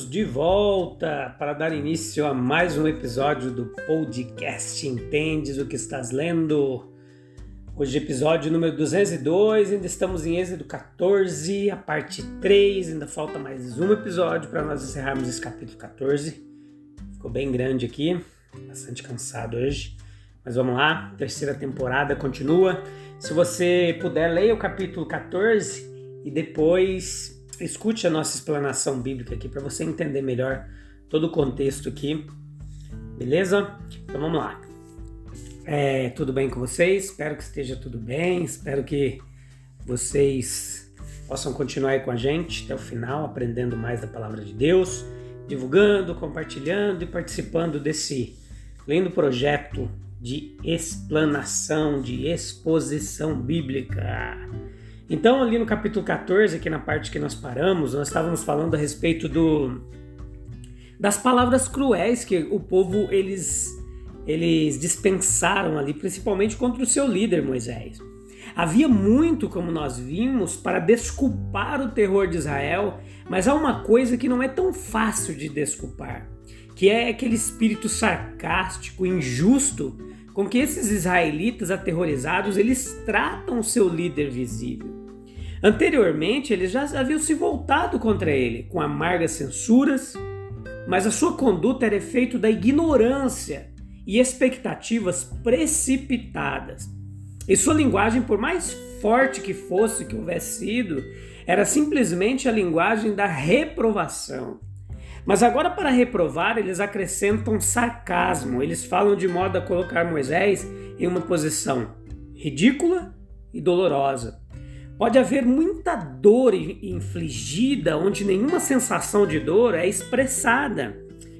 De volta para dar início a mais um episódio do podcast Entendes o que estás lendo? Hoje, episódio número 202, ainda estamos em Êxodo 14, a parte 3, ainda falta mais um episódio para nós encerrarmos esse capítulo 14. Ficou bem grande aqui, bastante cansado hoje, mas vamos lá, terceira temporada continua. Se você puder, leia o capítulo 14 e depois escute a nossa explanação bíblica aqui para você entender melhor todo o contexto aqui, beleza? Então vamos lá. É, tudo bem com vocês? Espero que esteja tudo bem. Espero que vocês possam continuar aí com a gente até o final, aprendendo mais da palavra de Deus, divulgando, compartilhando e participando desse lindo projeto de explanação, de exposição bíblica. Então, ali no capítulo 14, aqui na parte que nós paramos, nós estávamos falando a respeito do das palavras cruéis que o povo eles eles dispensaram ali, principalmente contra o seu líder Moisés. Havia muito, como nós vimos, para desculpar o terror de Israel, mas há uma coisa que não é tão fácil de desculpar, que é aquele espírito sarcástico, injusto, com que esses israelitas aterrorizados eles tratam seu líder visível. Anteriormente, eles já haviam se voltado contra ele com amargas censuras, mas a sua conduta era efeito da ignorância e expectativas precipitadas. E sua linguagem, por mais forte que fosse que houvesse sido, era simplesmente a linguagem da reprovação. Mas agora, para reprovar, eles acrescentam sarcasmo. Eles falam de modo a colocar Moisés em uma posição ridícula e dolorosa. Pode haver muita dor infligida onde nenhuma sensação de dor é expressada,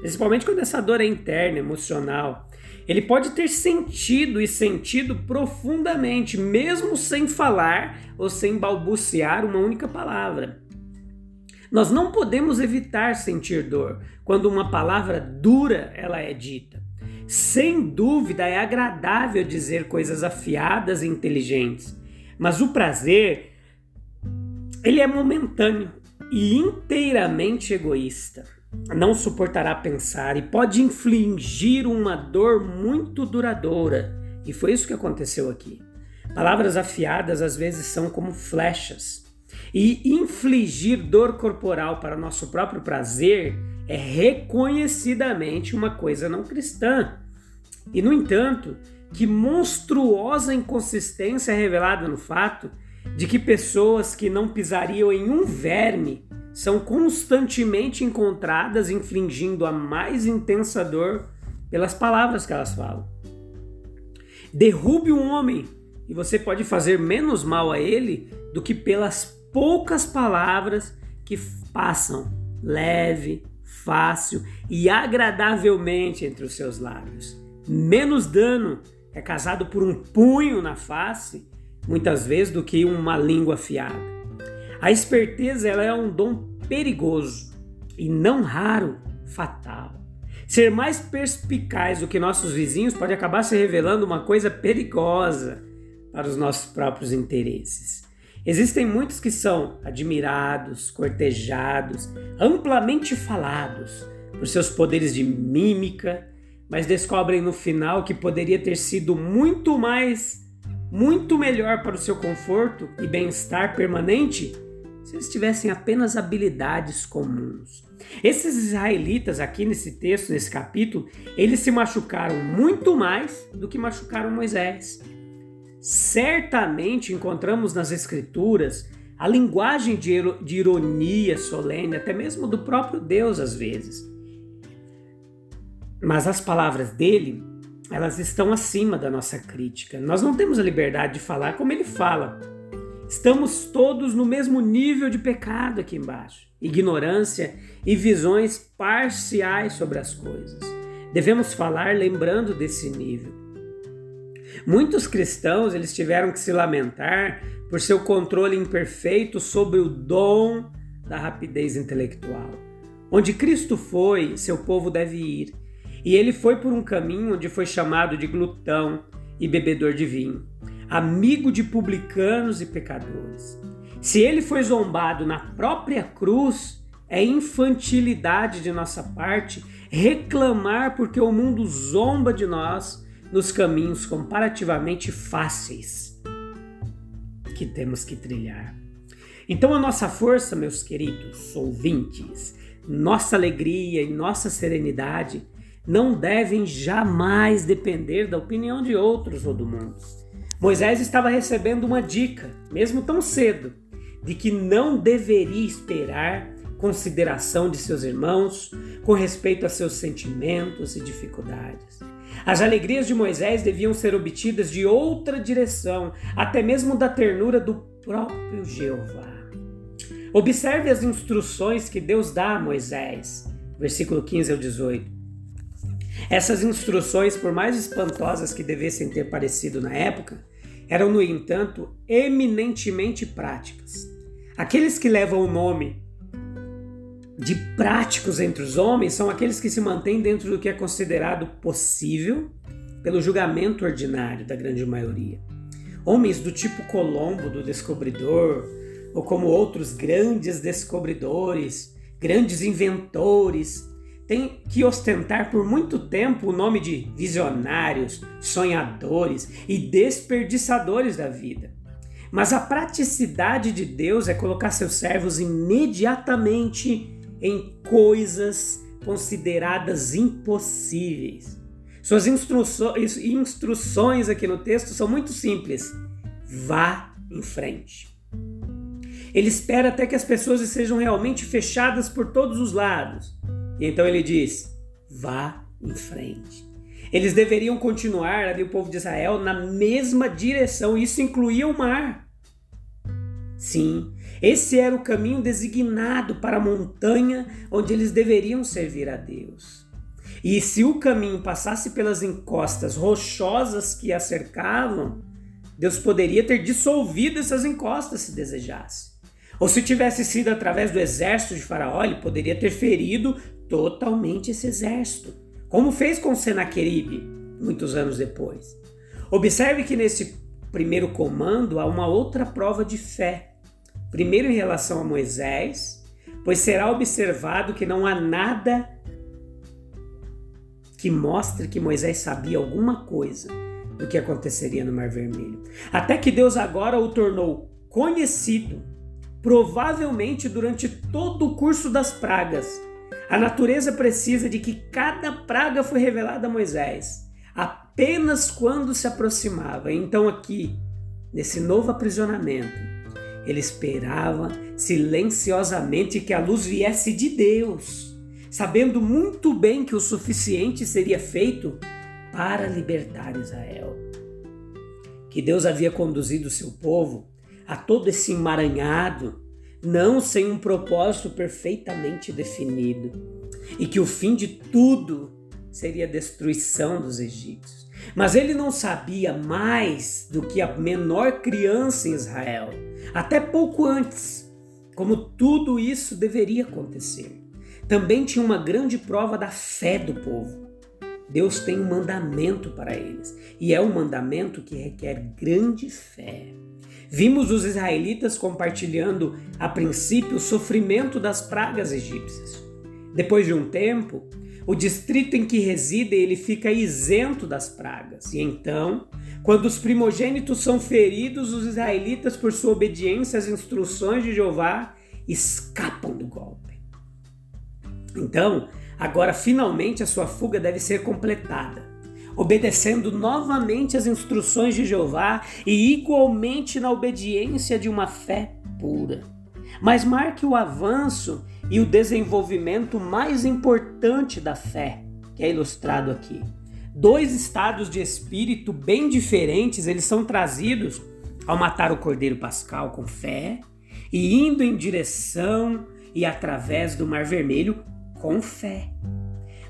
principalmente quando essa dor é interna, emocional. Ele pode ter sentido e sentido profundamente, mesmo sem falar ou sem balbuciar uma única palavra. Nós não podemos evitar sentir dor quando uma palavra dura ela é dita. Sem dúvida é agradável dizer coisas afiadas e inteligentes mas o prazer, ele é momentâneo e inteiramente egoísta. Não suportará pensar e pode infligir uma dor muito duradoura. E foi isso que aconteceu aqui. Palavras afiadas às vezes são como flechas. E infligir dor corporal para nosso próprio prazer é reconhecidamente uma coisa não cristã. E, no entanto, que monstruosa inconsistência é revelada no fato de que pessoas que não pisariam em um verme são constantemente encontradas infligindo a mais intensa dor pelas palavras que elas falam. Derrube um homem e você pode fazer menos mal a ele do que pelas poucas palavras que passam leve, fácil e agradavelmente entre os seus lábios. Menos dano é casado por um punho na face, muitas vezes, do que uma língua afiada. A esperteza ela é um dom perigoso e não raro fatal. Ser mais perspicaz do que nossos vizinhos pode acabar se revelando uma coisa perigosa para os nossos próprios interesses. Existem muitos que são admirados, cortejados, amplamente falados por seus poderes de mímica, mas descobrem no final que poderia ter sido muito mais, muito melhor para o seu conforto e bem-estar permanente se eles tivessem apenas habilidades comuns. Esses israelitas aqui nesse texto, nesse capítulo, eles se machucaram muito mais do que machucaram Moisés. Certamente encontramos nas escrituras a linguagem de ironia solene, até mesmo do próprio Deus às vezes. Mas as palavras dele, elas estão acima da nossa crítica. Nós não temos a liberdade de falar como ele fala. Estamos todos no mesmo nível de pecado aqui embaixo, ignorância e visões parciais sobre as coisas. Devemos falar lembrando desse nível. Muitos cristãos eles tiveram que se lamentar por seu controle imperfeito sobre o dom da rapidez intelectual. Onde Cristo foi, seu povo deve ir. E ele foi por um caminho onde foi chamado de glutão e bebedor de vinho, amigo de publicanos e pecadores. Se ele foi zombado na própria cruz, é infantilidade de nossa parte reclamar porque o mundo zomba de nós nos caminhos comparativamente fáceis que temos que trilhar. Então, a nossa força, meus queridos ouvintes, nossa alegria e nossa serenidade não devem jamais depender da opinião de outros ou do mundo. Moisés estava recebendo uma dica, mesmo tão cedo, de que não deveria esperar consideração de seus irmãos com respeito a seus sentimentos e dificuldades. As alegrias de Moisés deviam ser obtidas de outra direção, até mesmo da ternura do próprio Jeová. Observe as instruções que Deus dá a Moisés, versículo 15 ao 18. Essas instruções, por mais espantosas que devessem ter parecido na época, eram, no entanto, eminentemente práticas. Aqueles que levam o nome de práticos entre os homens são aqueles que se mantêm dentro do que é considerado possível pelo julgamento ordinário da grande maioria. Homens do tipo Colombo, do descobridor, ou como outros grandes descobridores, grandes inventores, têm que ostentar por muito tempo o nome de visionários, sonhadores e desperdiçadores da vida. Mas a praticidade de Deus é colocar seus servos imediatamente em coisas consideradas impossíveis. Suas instruções aqui no texto são muito simples. Vá em frente. Ele espera até que as pessoas sejam realmente fechadas por todos os lados. E então ele diz: vá em frente. Eles deveriam continuar, ali o povo de Israel, na mesma direção. Isso incluía o mar. Sim, esse era o caminho designado para a montanha onde eles deveriam servir a Deus. E se o caminho passasse pelas encostas rochosas que a cercavam, Deus poderia ter dissolvido essas encostas se desejasse. Ou se tivesse sido através do exército de Faraó, ele poderia ter ferido totalmente esse exército, como fez com Senaqueribe muitos anos depois. Observe que nesse primeiro comando há uma outra prova de fé Primeiro, em relação a Moisés, pois será observado que não há nada que mostre que Moisés sabia alguma coisa do que aconteceria no Mar Vermelho. Até que Deus agora o tornou conhecido, provavelmente durante todo o curso das pragas. A natureza precisa de que cada praga foi revelada a Moisés, apenas quando se aproximava. Então, aqui, nesse novo aprisionamento, ele esperava silenciosamente que a luz viesse de Deus, sabendo muito bem que o suficiente seria feito para libertar Israel. Que Deus havia conduzido seu povo a todo esse emaranhado, não sem um propósito perfeitamente definido, e que o fim de tudo seria a destruição dos egípcios. Mas ele não sabia mais do que a menor criança em Israel até pouco antes, como tudo isso deveria acontecer. Também tinha uma grande prova da fé do povo. Deus tem um mandamento para eles, e é um mandamento que requer grande fé. Vimos os israelitas compartilhando a princípio o sofrimento das pragas egípcias. Depois de um tempo, o distrito em que reside ele fica isento das pragas, e então quando os primogênitos são feridos, os israelitas, por sua obediência às instruções de Jeová, escapam do golpe. Então, agora finalmente a sua fuga deve ser completada, obedecendo novamente às instruções de Jeová e igualmente na obediência de uma fé pura. Mas marque o avanço e o desenvolvimento mais importante da fé, que é ilustrado aqui dois estados de espírito bem diferentes, eles são trazidos ao matar o cordeiro pascal com fé e indo em direção e através do Mar Vermelho com fé.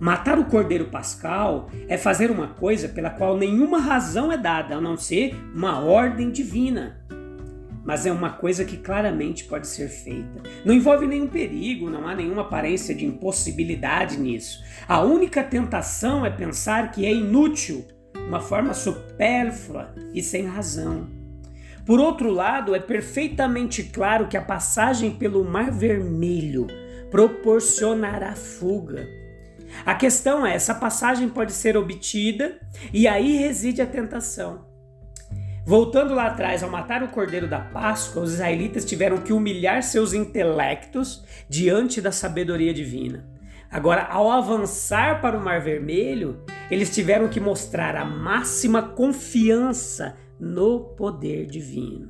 Matar o cordeiro pascal é fazer uma coisa pela qual nenhuma razão é dada, a não ser uma ordem divina. Mas é uma coisa que claramente pode ser feita. Não envolve nenhum perigo, não há nenhuma aparência de impossibilidade nisso. A única tentação é pensar que é inútil, uma forma supérflua e sem razão. Por outro lado, é perfeitamente claro que a passagem pelo Mar Vermelho proporcionará fuga a questão é: essa passagem pode ser obtida e aí reside a tentação. Voltando lá atrás, ao matar o cordeiro da Páscoa, os israelitas tiveram que humilhar seus intelectos diante da sabedoria divina. Agora, ao avançar para o Mar Vermelho, eles tiveram que mostrar a máxima confiança no poder divino.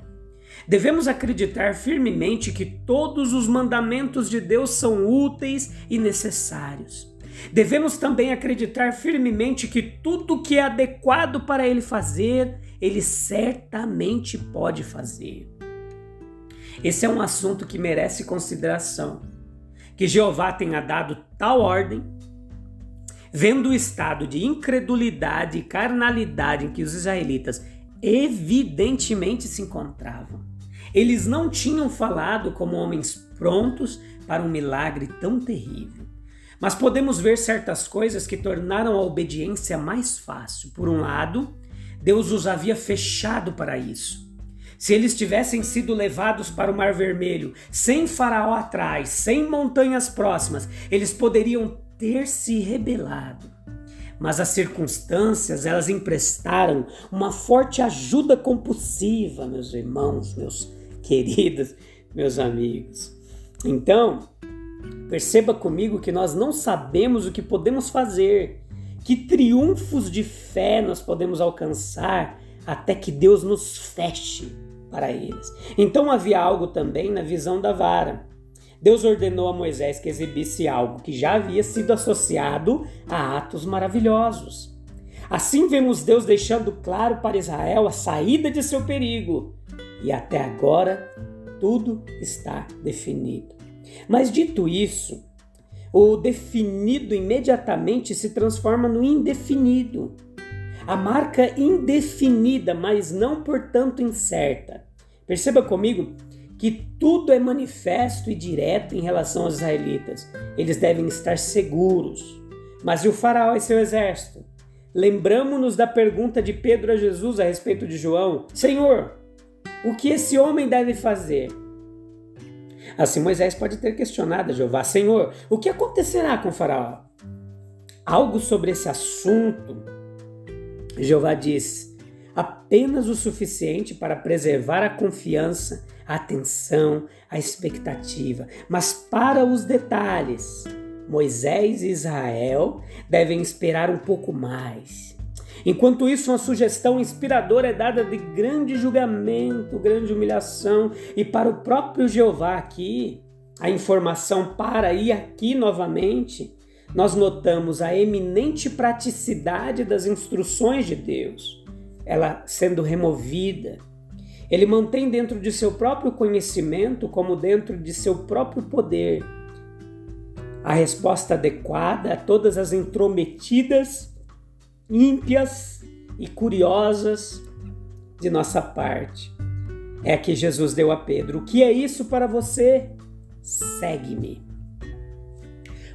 Devemos acreditar firmemente que todos os mandamentos de Deus são úteis e necessários. Devemos também acreditar firmemente que tudo que é adequado para ele fazer, ele certamente pode fazer. Esse é um assunto que merece consideração. Que Jeová tenha dado tal ordem, vendo o estado de incredulidade e carnalidade em que os israelitas evidentemente se encontravam. Eles não tinham falado como homens prontos para um milagre tão terrível. Mas podemos ver certas coisas que tornaram a obediência mais fácil. Por um lado, Deus os havia fechado para isso. Se eles tivessem sido levados para o Mar Vermelho, sem Faraó atrás, sem montanhas próximas, eles poderiam ter se rebelado. Mas as circunstâncias, elas emprestaram uma forte ajuda compulsiva, meus irmãos, meus queridos, meus amigos. Então, Perceba comigo que nós não sabemos o que podemos fazer, que triunfos de fé nós podemos alcançar até que Deus nos feche para eles. Então havia algo também na visão da vara. Deus ordenou a Moisés que exibisse algo que já havia sido associado a atos maravilhosos. Assim vemos Deus deixando claro para Israel a saída de seu perigo. E até agora tudo está definido. Mas dito isso, o definido imediatamente se transforma no indefinido. A marca indefinida, mas não portanto incerta. Perceba comigo que tudo é manifesto e direto em relação aos israelitas. Eles devem estar seguros. Mas e o faraó e seu exército? Lembramos-nos da pergunta de Pedro a Jesus a respeito de João: Senhor, o que esse homem deve fazer? Assim Moisés pode ter questionado a Jeová: Senhor, o que acontecerá com Faraó? Algo sobre esse assunto. Jeová diz: apenas o suficiente para preservar a confiança, a atenção, a expectativa, mas para os detalhes. Moisés e Israel devem esperar um pouco mais Enquanto isso, uma sugestão inspiradora é dada de grande julgamento, grande humilhação, e para o próprio Jeová aqui, a informação para e aqui novamente, nós notamos a eminente praticidade das instruções de Deus, ela sendo removida. Ele mantém dentro de seu próprio conhecimento, como dentro de seu próprio poder, a resposta adequada a todas as intrometidas ímpias e curiosas de nossa parte. É que Jesus deu a Pedro: O que é isso para você? Segue-me.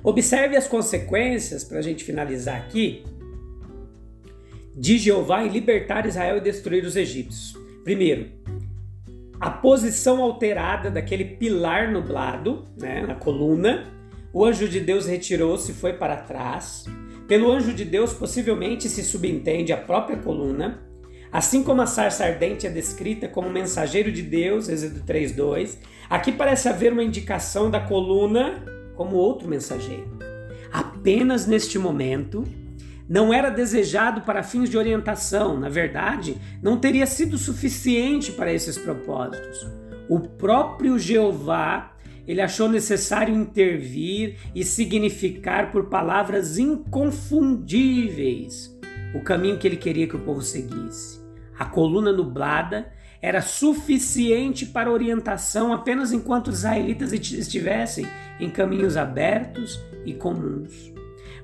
Observe as consequências, para a gente finalizar aqui, de Jeová em libertar Israel e destruir os egípcios. Primeiro, a posição alterada daquele pilar nublado, né, na coluna. O anjo de Deus retirou-se e foi para trás. Pelo anjo de Deus, possivelmente se subentende a própria coluna, assim como a sarça ardente é descrita como mensageiro de Deus, Êxodo 3:2. Aqui parece haver uma indicação da coluna como outro mensageiro. Apenas neste momento, não era desejado para fins de orientação, na verdade, não teria sido suficiente para esses propósitos. O próprio Jeová ele achou necessário intervir e significar por palavras inconfundíveis o caminho que ele queria que o povo seguisse. A coluna nublada era suficiente para orientação apenas enquanto os israelitas estivessem em caminhos abertos e comuns.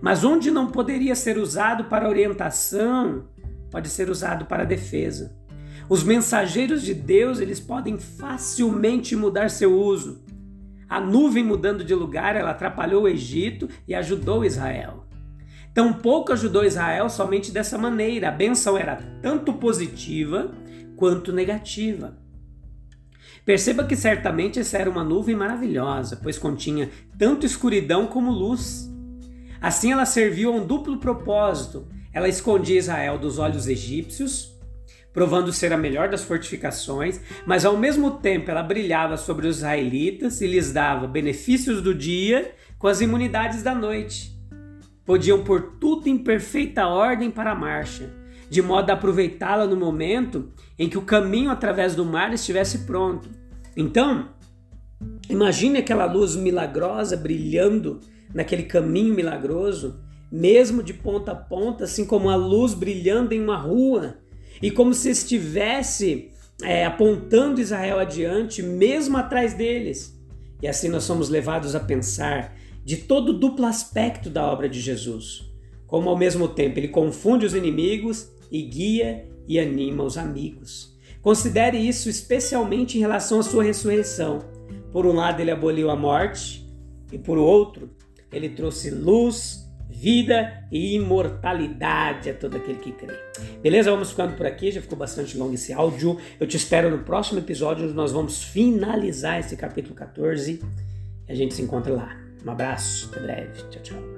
Mas onde não poderia ser usado para orientação, pode ser usado para defesa. Os mensageiros de Deus, eles podem facilmente mudar seu uso. A nuvem mudando de lugar, ela atrapalhou o Egito e ajudou Israel. Tampouco ajudou Israel somente dessa maneira. A benção era tanto positiva quanto negativa. Perceba que certamente essa era uma nuvem maravilhosa, pois continha tanto escuridão como luz. Assim ela serviu a um duplo propósito. Ela escondia Israel dos olhos egípcios, provando ser a melhor das fortificações, mas ao mesmo tempo ela brilhava sobre os israelitas e lhes dava benefícios do dia com as imunidades da noite. Podiam pôr tudo em perfeita ordem para a marcha de modo a aproveitá-la no momento em que o caminho através do mar estivesse pronto. Então, imagine aquela luz milagrosa brilhando naquele caminho milagroso, mesmo de ponta a ponta, assim como a luz brilhando em uma rua, e como se estivesse é, apontando Israel adiante, mesmo atrás deles. E assim nós somos levados a pensar de todo o duplo aspecto da obra de Jesus. Como ao mesmo tempo ele confunde os inimigos e guia e anima os amigos. Considere isso especialmente em relação à sua ressurreição. Por um lado, ele aboliu a morte, e por outro, ele trouxe luz, vida e imortalidade a todo aquele que crê. Beleza? Vamos ficando por aqui, já ficou bastante longo esse áudio. Eu te espero no próximo episódio, onde nós vamos finalizar esse capítulo 14 e a gente se encontra lá. Um abraço, até breve. Tchau, tchau.